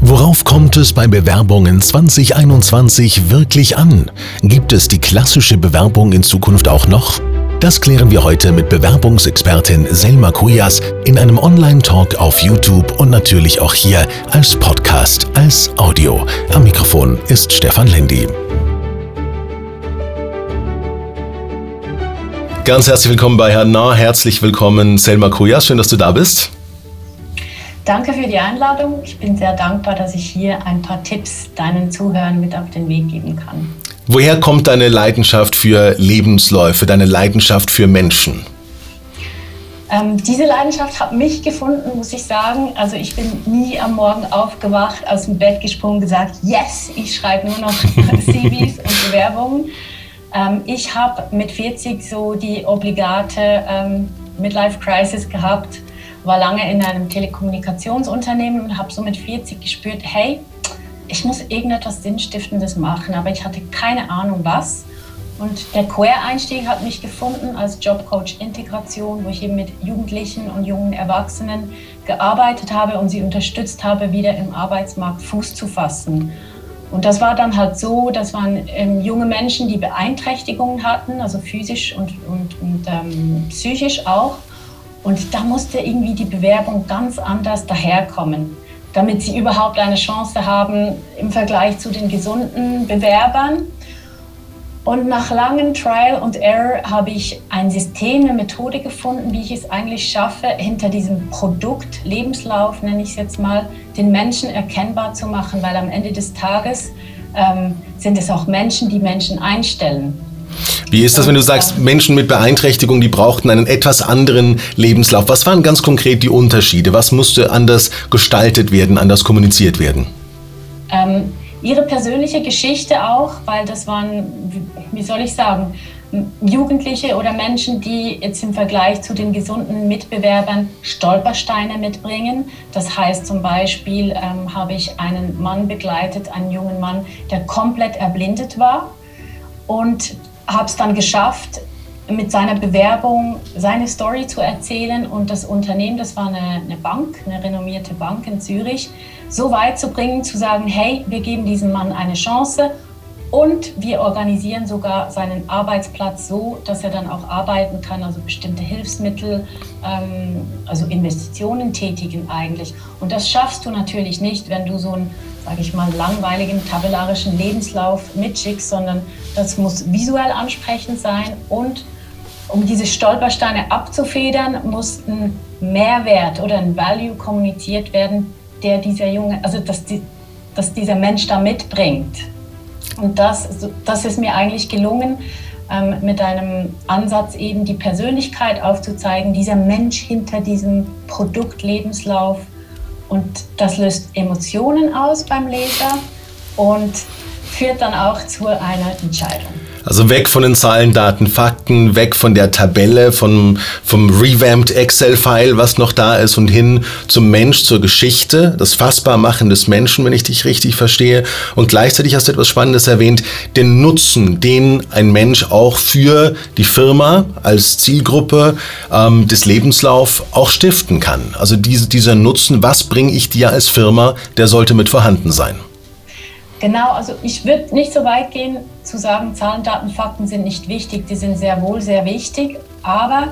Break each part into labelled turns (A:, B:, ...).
A: Worauf kommt es bei Bewerbungen 2021 wirklich an? Gibt es die klassische Bewerbung in Zukunft auch noch? Das klären wir heute mit Bewerbungsexpertin Selma Kujas in einem Online-Talk auf YouTube und natürlich auch hier als Podcast, als Audio. Am Mikrofon ist Stefan Lendi. Ganz herzlich willkommen bei Herrn Nah. Herzlich willkommen, Selma Kujas. Schön, dass du da bist.
B: Danke für die Einladung. Ich bin sehr dankbar, dass ich hier ein paar Tipps deinen Zuhörern mit auf den Weg geben kann.
A: Woher kommt deine Leidenschaft für Lebensläufe, deine Leidenschaft für Menschen?
B: Ähm, diese Leidenschaft hat mich gefunden, muss ich sagen. Also ich bin nie am Morgen aufgewacht, aus dem Bett gesprungen, gesagt, yes, ich schreibe nur noch CVs und Bewerbungen. Ähm, ich habe mit 40 so die obligate ähm, Midlife Crisis gehabt war lange in einem Telekommunikationsunternehmen und habe so mit 40 gespürt, hey, ich muss irgendetwas Sinnstiftendes machen, aber ich hatte keine Ahnung was. Und der Quereinstieg hat mich gefunden als Jobcoach Integration, wo ich eben mit Jugendlichen und jungen Erwachsenen gearbeitet habe und sie unterstützt habe, wieder im Arbeitsmarkt Fuß zu fassen. Und das war dann halt so, das waren ähm, junge Menschen, die Beeinträchtigungen hatten, also physisch und, und, und ähm, psychisch auch. Und da musste irgendwie die Bewerbung ganz anders daherkommen, damit sie überhaupt eine Chance haben im Vergleich zu den gesunden Bewerbern. Und nach langem Trial und Error habe ich ein System, eine Methode gefunden, wie ich es eigentlich schaffe, hinter diesem Produkt, Lebenslauf nenne ich es jetzt mal, den Menschen erkennbar zu machen, weil am Ende des Tages ähm, sind es auch Menschen, die Menschen einstellen.
A: Wie ist das, wenn du sagst, Menschen mit Beeinträchtigung, die brauchten einen etwas anderen Lebenslauf? Was waren ganz konkret die Unterschiede? Was musste anders gestaltet werden, anders kommuniziert werden?
B: Ähm, ihre persönliche Geschichte auch, weil das waren, wie soll ich sagen, Jugendliche oder Menschen, die jetzt im Vergleich zu den gesunden Mitbewerbern Stolpersteine mitbringen. Das heißt zum Beispiel ähm, habe ich einen Mann begleitet, einen jungen Mann, der komplett erblindet war und habe es dann geschafft, mit seiner Bewerbung seine Story zu erzählen und das Unternehmen, das war eine, eine, Bank, eine renommierte Bank in Zürich, so weit zu bringen, zu sagen, hey, wir geben diesem Mann eine Chance und wir organisieren sogar seinen Arbeitsplatz so, dass er dann auch arbeiten kann, also bestimmte Hilfsmittel, ähm, also Investitionen tätigen eigentlich. Und das schaffst du natürlich nicht, wenn du so ein sage ich mal, langweiligen tabellarischen Lebenslauf mitschickst, sondern das muss visuell ansprechend sein und um diese Stolpersteine abzufedern, muss ein Mehrwert oder ein Value kommuniziert werden, der dieser Junge, also dass, die, dass dieser Mensch da mitbringt. Und das, das ist mir eigentlich gelungen, ähm, mit einem Ansatz eben die Persönlichkeit aufzuzeigen, dieser Mensch hinter diesem Produkt Lebenslauf und das löst Emotionen aus beim Leser und führt dann auch zu einer Entscheidung.
A: Also weg von den Zahlen, Daten, Fakten, weg von der Tabelle, vom, vom revamped Excel-File, was noch da ist, und hin zum Mensch, zur Geschichte, das Fassbarmachen des Menschen, wenn ich dich richtig verstehe. Und gleichzeitig hast du etwas Spannendes erwähnt, den Nutzen, den ein Mensch auch für die Firma als Zielgruppe ähm, des Lebenslauf auch stiften kann. Also diese, dieser Nutzen, was bringe ich dir als Firma, der sollte mit vorhanden sein.
B: Genau, also ich würde nicht so weit gehen zu sagen, Zahlen, Daten, Fakten sind nicht wichtig. Die sind sehr wohl sehr wichtig. Aber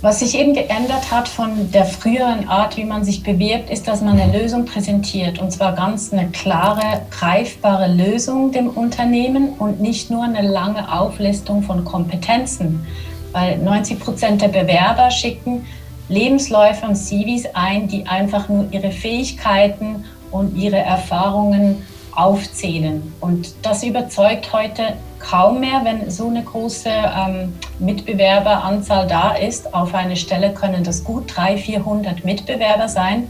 B: Was sich eben geändert hat von der früheren Art, wie man sich bewirbt, ist, dass man eine Lösung präsentiert. Und zwar ganz eine klare, greifbare Lösung dem Unternehmen und nicht nur eine lange Auflistung von Kompetenzen. Weil 90 Prozent der Bewerber schicken Lebensläufe und CVs ein, die einfach nur ihre Fähigkeiten und ihre Erfahrungen aufzählen. Und das überzeugt heute kaum mehr, wenn so eine große ähm, Mitbewerberanzahl da ist. Auf eine Stelle können das gut 300, 400 Mitbewerber sein.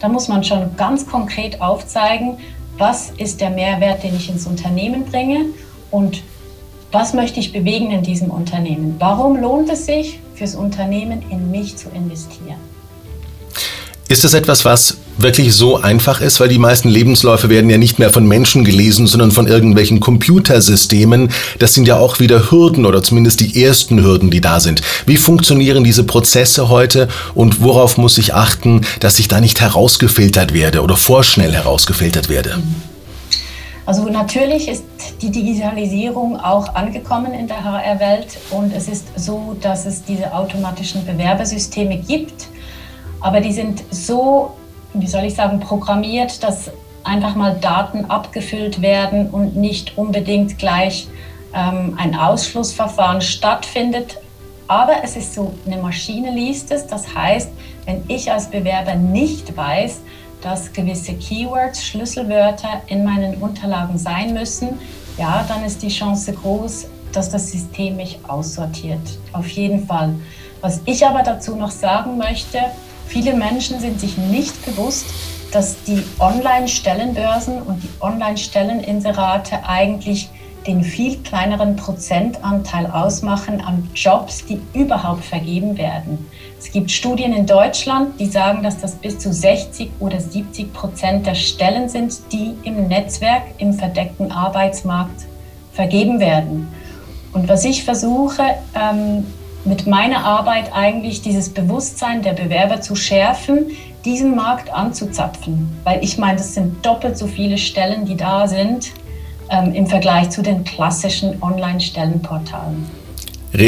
B: Da muss man schon ganz konkret aufzeigen, was ist der Mehrwert, den ich ins Unternehmen bringe und was möchte ich bewegen in diesem Unternehmen. Warum lohnt es sich fürs Unternehmen in mich zu investieren?
A: Ist das etwas, was wirklich so einfach ist, weil die meisten Lebensläufe werden ja nicht mehr von Menschen gelesen, sondern von irgendwelchen Computersystemen. Das sind ja auch wieder Hürden oder zumindest die ersten Hürden, die da sind. Wie funktionieren diese Prozesse heute und worauf muss ich achten, dass ich da nicht herausgefiltert werde oder vorschnell herausgefiltert werde?
B: Also natürlich ist die Digitalisierung auch angekommen in der HR-Welt und es ist so, dass es diese automatischen Bewerbersysteme gibt, aber die sind so wie soll ich sagen, programmiert, dass einfach mal Daten abgefüllt werden und nicht unbedingt gleich ähm, ein Ausschlussverfahren stattfindet. Aber es ist so, eine Maschine liest es. Das heißt, wenn ich als Bewerber nicht weiß, dass gewisse Keywords, Schlüsselwörter in meinen Unterlagen sein müssen, ja, dann ist die Chance groß, dass das System mich aussortiert. Auf jeden Fall. Was ich aber dazu noch sagen möchte, Viele Menschen sind sich nicht bewusst, dass die Online-Stellenbörsen und die Online-Stelleninserate eigentlich den viel kleineren Prozentanteil ausmachen an Jobs, die überhaupt vergeben werden. Es gibt Studien in Deutschland, die sagen, dass das bis zu 60 oder 70 Prozent der Stellen sind, die im Netzwerk, im verdeckten Arbeitsmarkt vergeben werden. Und was ich versuche, ähm, mit meiner Arbeit eigentlich dieses Bewusstsein der Bewerber zu schärfen, diesen Markt anzuzapfen. Weil ich meine, das sind doppelt so viele Stellen, die da sind ähm, im Vergleich zu den klassischen Online-Stellenportalen.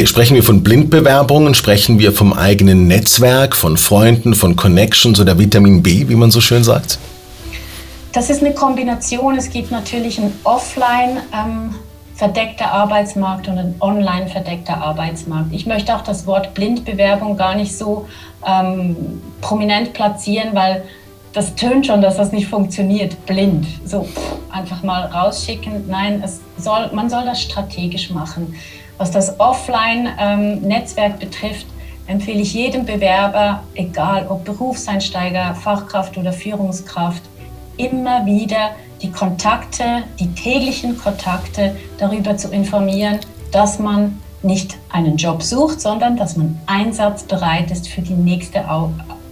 A: Sprechen wir von Blindbewerbungen, sprechen wir vom eigenen Netzwerk, von Freunden, von Connections oder Vitamin B, wie man so schön sagt?
B: Das ist eine Kombination. Es gibt natürlich ein Offline- ähm, verdeckter Arbeitsmarkt und ein online verdeckter Arbeitsmarkt. Ich möchte auch das Wort Blindbewerbung gar nicht so ähm, prominent platzieren, weil das tönt schon, dass das nicht funktioniert. Blind, so einfach mal rausschicken. Nein, es soll, man soll das strategisch machen. Was das Offline-Netzwerk ähm, betrifft, empfehle ich jedem Bewerber, egal ob Berufseinsteiger, Fachkraft oder Führungskraft, immer wieder die Kontakte, die täglichen Kontakte darüber zu informieren, dass man nicht einen Job sucht, sondern dass man einsatzbereit ist für die nächste Au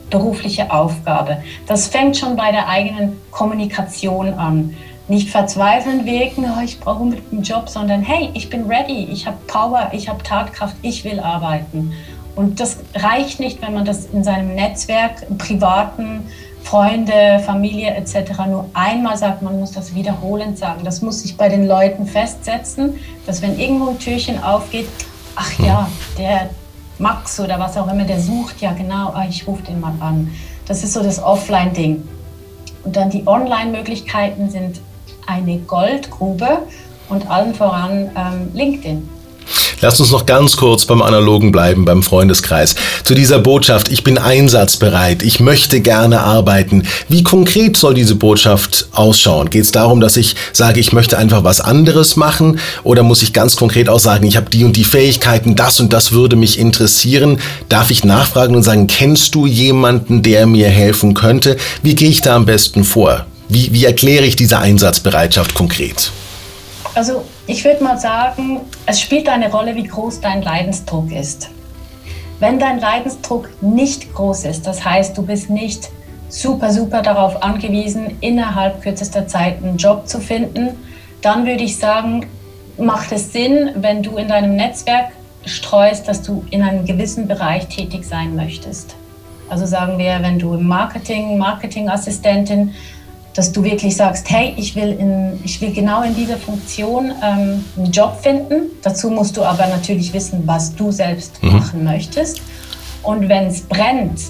B: berufliche Aufgabe. Das fängt schon bei der eigenen Kommunikation an. Nicht verzweifeln wegen, oh, ich brauche unbedingt einen Job, sondern hey, ich bin ready, ich habe Power, ich habe Tatkraft, ich will arbeiten. Und das reicht nicht, wenn man das in seinem Netzwerk, im privaten, Freunde, Familie etc. nur einmal sagt, man muss das wiederholend sagen. Das muss sich bei den Leuten festsetzen, dass wenn irgendwo ein Türchen aufgeht, ach ja, der Max oder was auch immer, der sucht ja genau, ah, ich rufe den mal an. Das ist so das Offline-Ding. Und dann die Online-Möglichkeiten sind eine Goldgrube und allen voran ähm, LinkedIn.
A: Lass uns noch ganz kurz beim Analogen bleiben, beim Freundeskreis. Zu dieser Botschaft, ich bin einsatzbereit, ich möchte gerne arbeiten. Wie konkret soll diese Botschaft ausschauen? Geht es darum, dass ich sage, ich möchte einfach was anderes machen? Oder muss ich ganz konkret auch sagen, ich habe die und die Fähigkeiten, das und das würde mich interessieren? Darf ich nachfragen und sagen, kennst du jemanden, der mir helfen könnte? Wie gehe ich da am besten vor? Wie, wie erkläre ich diese Einsatzbereitschaft konkret?
B: Also ich würde mal sagen, es spielt eine Rolle, wie groß dein Leidensdruck ist. Wenn dein Leidensdruck nicht groß ist, das heißt, du bist nicht super, super darauf angewiesen, innerhalb kürzester Zeit einen Job zu finden, dann würde ich sagen, macht es Sinn, wenn du in deinem Netzwerk streust, dass du in einem gewissen Bereich tätig sein möchtest. Also sagen wir, wenn du im Marketing, Marketingassistentin dass du wirklich sagst, hey, ich will, in, ich will genau in dieser Funktion ähm, einen Job finden. Dazu musst du aber natürlich wissen, was du selbst mhm. machen möchtest. Und wenn es brennt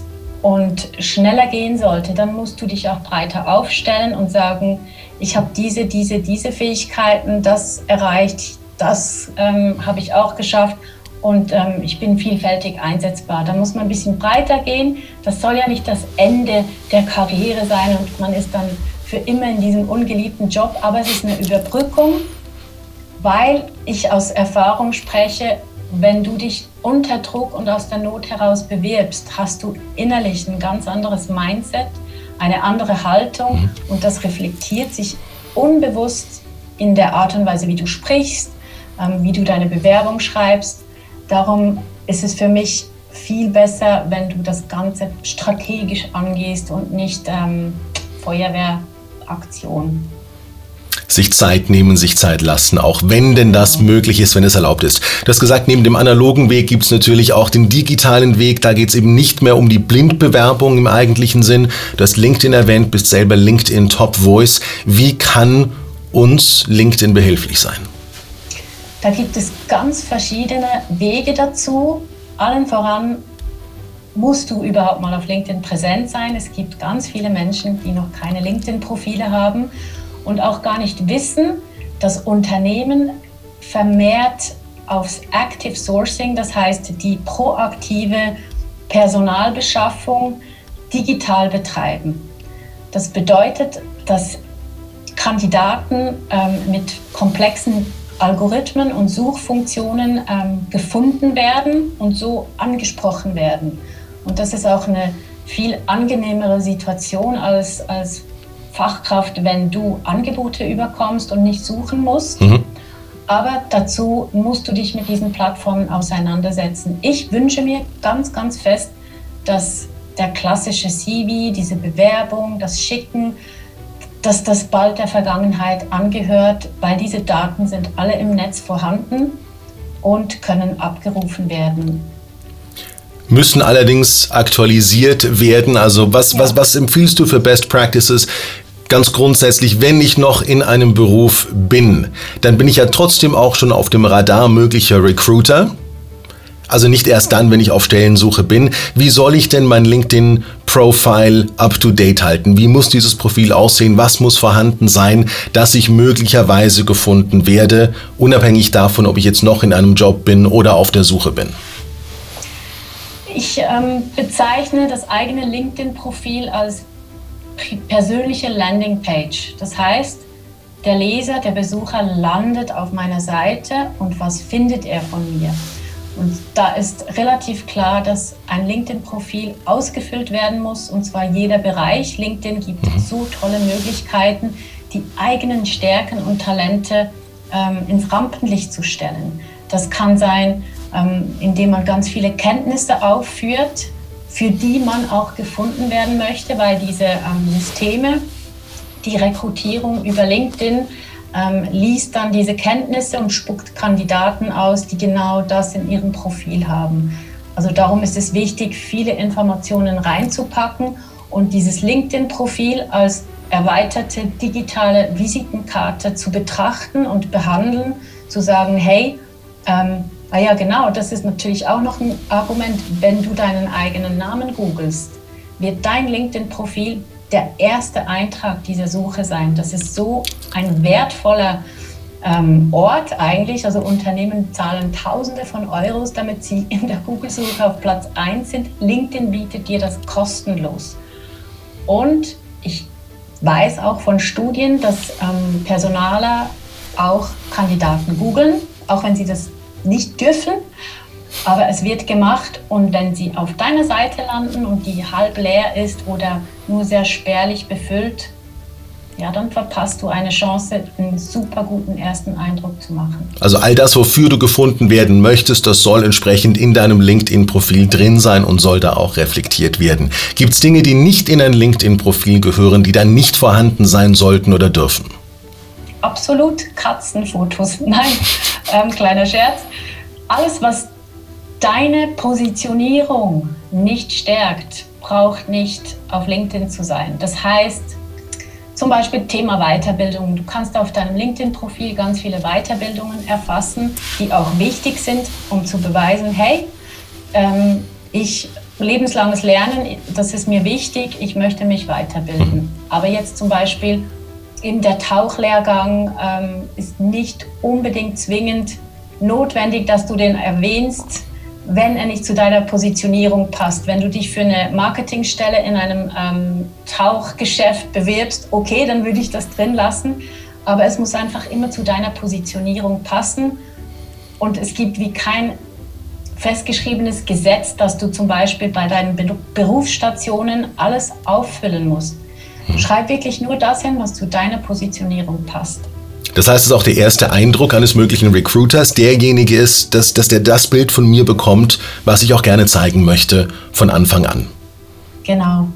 B: und schneller gehen sollte, dann musst du dich auch breiter aufstellen und sagen, ich habe diese, diese, diese Fähigkeiten, das erreicht, das ähm, habe ich auch geschafft und ähm, ich bin vielfältig einsetzbar. Da muss man ein bisschen breiter gehen. Das soll ja nicht das Ende der Karriere sein und man ist dann für immer in diesem ungeliebten Job, aber es ist eine Überbrückung, weil ich aus Erfahrung spreche, wenn du dich unter Druck und aus der Not heraus bewirbst, hast du innerlich ein ganz anderes Mindset, eine andere Haltung mhm. und das reflektiert sich unbewusst in der Art und Weise, wie du sprichst, ähm, wie du deine Bewerbung schreibst. Darum ist es für mich viel besser, wenn du das Ganze strategisch angehst und nicht ähm, Feuerwehraktion
A: sich Zeit nehmen, sich Zeit lassen, auch wenn denn das möglich ist, wenn es erlaubt ist. Du hast gesagt, neben dem analogen Weg gibt es natürlich auch den digitalen Weg. Da geht es eben nicht mehr um die Blindbewerbung im eigentlichen Sinn. Du hast LinkedIn erwähnt, bist selber LinkedIn Top Voice. Wie kann uns LinkedIn behilflich sein?
B: Da gibt es ganz verschiedene Wege dazu. Allen voran musst du überhaupt mal auf LinkedIn präsent sein. Es gibt ganz viele Menschen, die noch keine LinkedIn-Profile haben und auch gar nicht wissen, dass Unternehmen vermehrt aufs Active Sourcing, das heißt die proaktive Personalbeschaffung, digital betreiben. Das bedeutet, dass Kandidaten ähm, mit komplexen Algorithmen und Suchfunktionen ähm, gefunden werden und so angesprochen werden. Und das ist auch eine viel angenehmere Situation als, als Fachkraft, wenn du Angebote überkommst und nicht suchen musst. Mhm. Aber dazu musst du dich mit diesen Plattformen auseinandersetzen. Ich wünsche mir ganz, ganz fest, dass der klassische CV, diese Bewerbung, das Schicken, dass das bald der Vergangenheit angehört, weil diese Daten sind alle im Netz vorhanden und können abgerufen werden
A: müssen allerdings aktualisiert werden. Also was, ja. was, was empfiehlst du für Best Practices? ganz grundsätzlich, wenn ich noch in einem Beruf bin, dann bin ich ja trotzdem auch schon auf dem Radar möglicher Recruiter. Also nicht erst dann, wenn ich auf Stellensuche bin. Wie soll ich denn mein LinkedIn-Profile up-to-date halten? Wie muss dieses Profil aussehen? Was muss vorhanden sein, dass ich möglicherweise gefunden werde, unabhängig davon, ob ich jetzt noch in einem Job bin oder auf der Suche bin?
B: Ich ähm, bezeichne das eigene LinkedIn-Profil als persönliche Landingpage. Das heißt, der Leser, der Besucher landet auf meiner Seite und was findet er von mir? Und da ist relativ klar, dass ein LinkedIn-Profil ausgefüllt werden muss, und zwar jeder Bereich. LinkedIn gibt mhm. so tolle Möglichkeiten, die eigenen Stärken und Talente ähm, ins Rampenlicht zu stellen. Das kann sein, indem man ganz viele Kenntnisse aufführt, für die man auch gefunden werden möchte, weil diese ähm, Systeme, die Rekrutierung über LinkedIn, ähm, liest dann diese Kenntnisse und spuckt Kandidaten aus, die genau das in ihrem Profil haben. Also darum ist es wichtig, viele Informationen reinzupacken und dieses LinkedIn-Profil als erweiterte digitale Visitenkarte zu betrachten und behandeln, zu sagen, hey, ähm, Ah ja, genau, das ist natürlich auch noch ein Argument, wenn du deinen eigenen Namen googelst, wird dein LinkedIn-Profil der erste Eintrag dieser Suche sein. Das ist so ein wertvoller ähm, Ort eigentlich. Also Unternehmen zahlen Tausende von Euros, damit sie in der Google-Suche auf Platz 1 sind. LinkedIn bietet dir das kostenlos. Und ich weiß auch von Studien, dass ähm, Personaler auch Kandidaten googeln, auch wenn sie das nicht dürfen, aber es wird gemacht und wenn sie auf deiner Seite landen und die halb leer ist oder nur sehr spärlich befüllt, ja, dann verpasst du eine Chance, einen super guten ersten Eindruck zu machen.
A: Also all das, wofür du gefunden werden möchtest, das soll entsprechend in deinem LinkedIn-Profil drin sein und soll da auch reflektiert werden. Gibt es Dinge, die nicht in ein LinkedIn-Profil gehören, die dann nicht vorhanden sein sollten oder dürfen?
B: Absolut Katzenfotos. Nein, ähm, kleiner Scherz. Alles, was deine Positionierung nicht stärkt, braucht nicht auf LinkedIn zu sein. Das heißt, zum Beispiel Thema Weiterbildung. Du kannst auf deinem LinkedIn-Profil ganz viele Weiterbildungen erfassen, die auch wichtig sind, um zu beweisen, hey, ähm, ich lebenslanges Lernen, das ist mir wichtig, ich möchte mich weiterbilden. Aber jetzt zum Beispiel in der Tauchlehrgang ähm, ist nicht unbedingt zwingend notwendig, dass du den erwähnst, wenn er nicht zu deiner Positionierung passt. Wenn du dich für eine Marketingstelle in einem ähm, Tauchgeschäft bewirbst, okay, dann würde ich das drin lassen. Aber es muss einfach immer zu deiner Positionierung passen. Und es gibt wie kein festgeschriebenes Gesetz, dass du zum Beispiel bei deinen Berufsstationen alles auffüllen musst. Hm. Schreib wirklich nur das hin, was zu deiner Positionierung passt.
A: Das heißt, es ist auch der erste Eindruck eines möglichen Recruiters, derjenige ist, dass, dass der das Bild von mir bekommt, was ich auch gerne zeigen möchte von Anfang an.
B: Genau.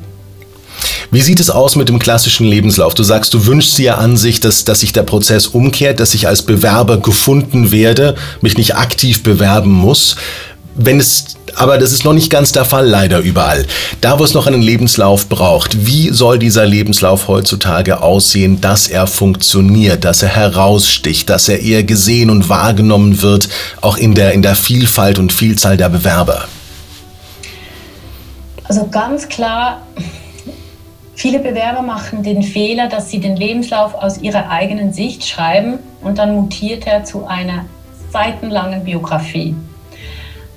A: Wie sieht es aus mit dem klassischen Lebenslauf? Du sagst, du wünschst dir an sich, dass, dass sich der Prozess umkehrt, dass ich als Bewerber gefunden werde, mich nicht aktiv bewerben muss. Wenn es, aber das ist noch nicht ganz der Fall leider überall. Da, wo es noch einen Lebenslauf braucht, wie soll dieser Lebenslauf heutzutage aussehen, dass er funktioniert, dass er heraussticht, dass er eher gesehen und wahrgenommen wird, auch in der, in der Vielfalt und Vielzahl der Bewerber?
B: Also ganz klar, viele Bewerber machen den Fehler, dass sie den Lebenslauf aus ihrer eigenen Sicht schreiben und dann mutiert er zu einer seitenlangen Biografie.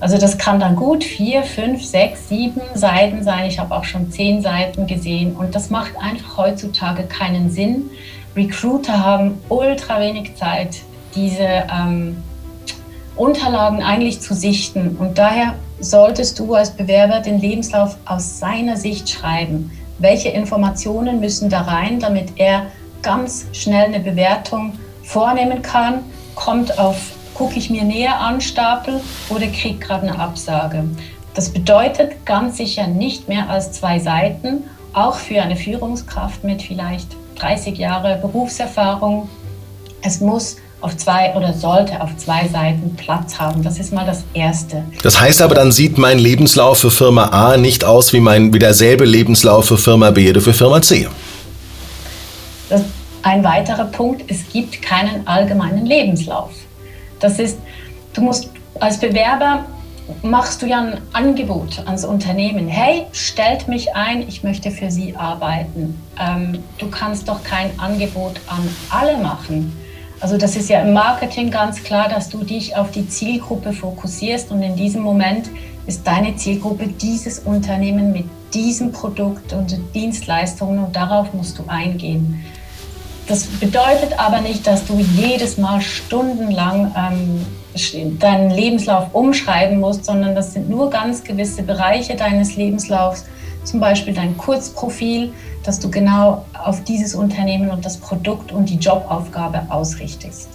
B: Also das kann dann gut vier, fünf, sechs, sieben Seiten sein. Ich habe auch schon zehn Seiten gesehen und das macht einfach heutzutage keinen Sinn. Recruiter haben ultra wenig Zeit, diese ähm, Unterlagen eigentlich zu sichten und daher solltest du als Bewerber den Lebenslauf aus seiner Sicht schreiben. Welche Informationen müssen da rein, damit er ganz schnell eine Bewertung vornehmen kann, kommt auf gucke ich mir näher an, Stapel oder kriege gerade eine Absage. Das bedeutet ganz sicher nicht mehr als zwei Seiten, auch für eine Führungskraft mit vielleicht 30 Jahre Berufserfahrung. Es muss auf zwei oder sollte auf zwei Seiten Platz haben. Das ist mal das Erste.
A: Das heißt aber, dann sieht mein Lebenslauf für Firma A nicht aus wie, mein, wie derselbe Lebenslauf für Firma B oder für Firma C.
B: Das, ein weiterer Punkt, es gibt keinen allgemeinen Lebenslauf. Das ist, du musst als Bewerber machst du ja ein Angebot ans Unternehmen. Hey, stellt mich ein, ich möchte für Sie arbeiten. Ähm, du kannst doch kein Angebot an alle machen. Also das ist ja im Marketing ganz klar, dass du dich auf die Zielgruppe fokussierst und in diesem Moment ist deine Zielgruppe dieses Unternehmen mit diesem Produkt und Dienstleistungen und darauf musst du eingehen. Das bedeutet aber nicht, dass du jedes Mal stundenlang ähm, deinen Lebenslauf umschreiben musst, sondern das sind nur ganz gewisse Bereiche deines Lebenslaufs, zum Beispiel dein Kurzprofil, dass du genau auf dieses Unternehmen und das Produkt und die Jobaufgabe ausrichtest.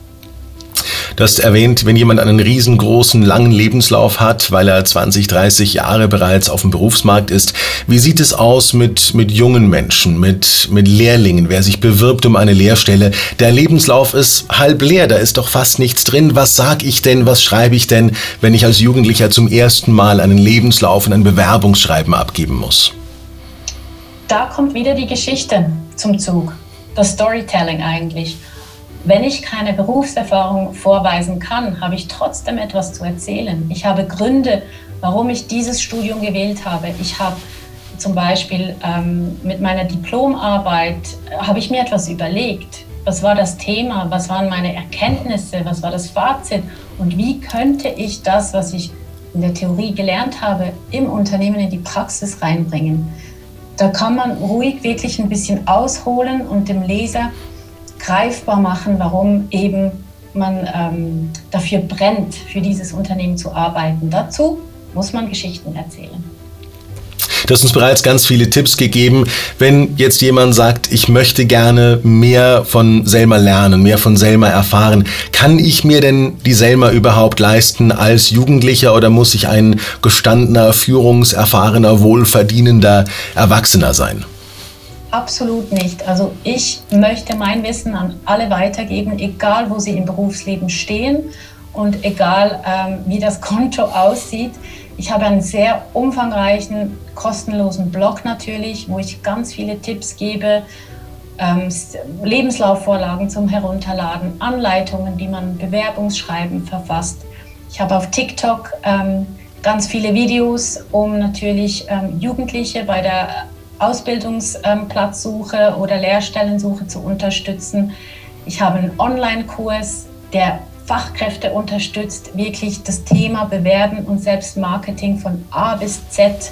A: Du hast erwähnt, wenn jemand einen riesengroßen, langen Lebenslauf hat, weil er 20, 30 Jahre bereits auf dem Berufsmarkt ist. Wie sieht es aus mit, mit jungen Menschen, mit, mit Lehrlingen, wer sich bewirbt um eine Lehrstelle? Der Lebenslauf ist halb leer, da ist doch fast nichts drin. Was sag ich denn, was schreibe ich denn, wenn ich als Jugendlicher zum ersten Mal einen Lebenslauf und ein Bewerbungsschreiben abgeben muss?
B: Da kommt wieder die Geschichte zum Zug. Das Storytelling eigentlich. Wenn ich keine Berufserfahrung vorweisen kann, habe ich trotzdem etwas zu erzählen. Ich habe Gründe, warum ich dieses Studium gewählt habe. Ich habe zum Beispiel ähm, mit meiner Diplomarbeit, äh, habe ich mir etwas überlegt. Was war das Thema? Was waren meine Erkenntnisse? Was war das Fazit? Und wie könnte ich das, was ich in der Theorie gelernt habe, im Unternehmen in die Praxis reinbringen? Da kann man ruhig wirklich ein bisschen ausholen und dem Leser greifbar machen, warum eben man ähm, dafür brennt, für dieses Unternehmen zu arbeiten. Dazu muss man Geschichten erzählen.
A: Du hast uns bereits ganz viele Tipps gegeben. Wenn jetzt jemand sagt, ich möchte gerne mehr von Selma lernen, mehr von Selma erfahren, kann ich mir denn die Selma überhaupt leisten als Jugendlicher oder muss ich ein gestandener, führungserfahrener, wohlverdienender Erwachsener sein?
B: Absolut nicht. Also ich möchte mein Wissen an alle weitergeben, egal wo sie im Berufsleben stehen und egal ähm, wie das Konto aussieht. Ich habe einen sehr umfangreichen, kostenlosen Blog natürlich, wo ich ganz viele Tipps gebe, ähm, Lebenslaufvorlagen zum Herunterladen, Anleitungen, wie man Bewerbungsschreiben verfasst. Ich habe auf TikTok ähm, ganz viele Videos, um natürlich ähm, Jugendliche bei der Ausbildungsplatzsuche oder Lehrstellensuche zu unterstützen. Ich habe einen Online-Kurs, der Fachkräfte unterstützt, wirklich das Thema Bewerben und Selbstmarketing von A bis Z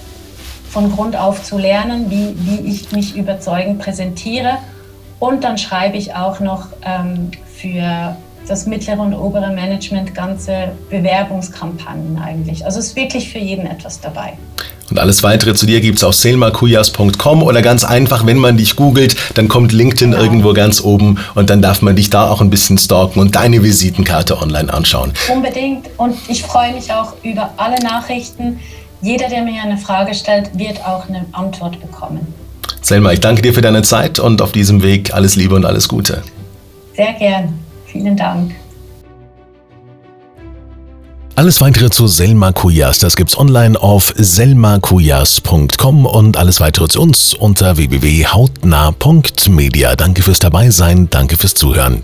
B: von Grund auf zu lernen, wie, wie ich mich überzeugend präsentiere. Und dann schreibe ich auch noch ähm, für das mittlere und obere Management ganze Bewerbungskampagnen eigentlich. Also es ist wirklich für jeden etwas dabei.
A: Und alles weitere zu dir gibt es auf selmakujas.com oder ganz einfach, wenn man dich googelt, dann kommt LinkedIn ja. irgendwo ganz oben und dann darf man dich da auch ein bisschen stalken und deine Visitenkarte online anschauen.
B: Unbedingt und ich freue mich auch über alle Nachrichten. Jeder, der mir eine Frage stellt, wird auch eine Antwort bekommen.
A: Selma, ich danke dir für deine Zeit und auf diesem Weg alles Liebe und alles Gute.
B: Sehr gern. Vielen Dank.
C: Alles weitere zu Selma Kujas, das gibt's online auf selmakujas.com und alles weitere zu uns unter www.hautnah.media. Danke fürs Dabeisein, danke fürs Zuhören.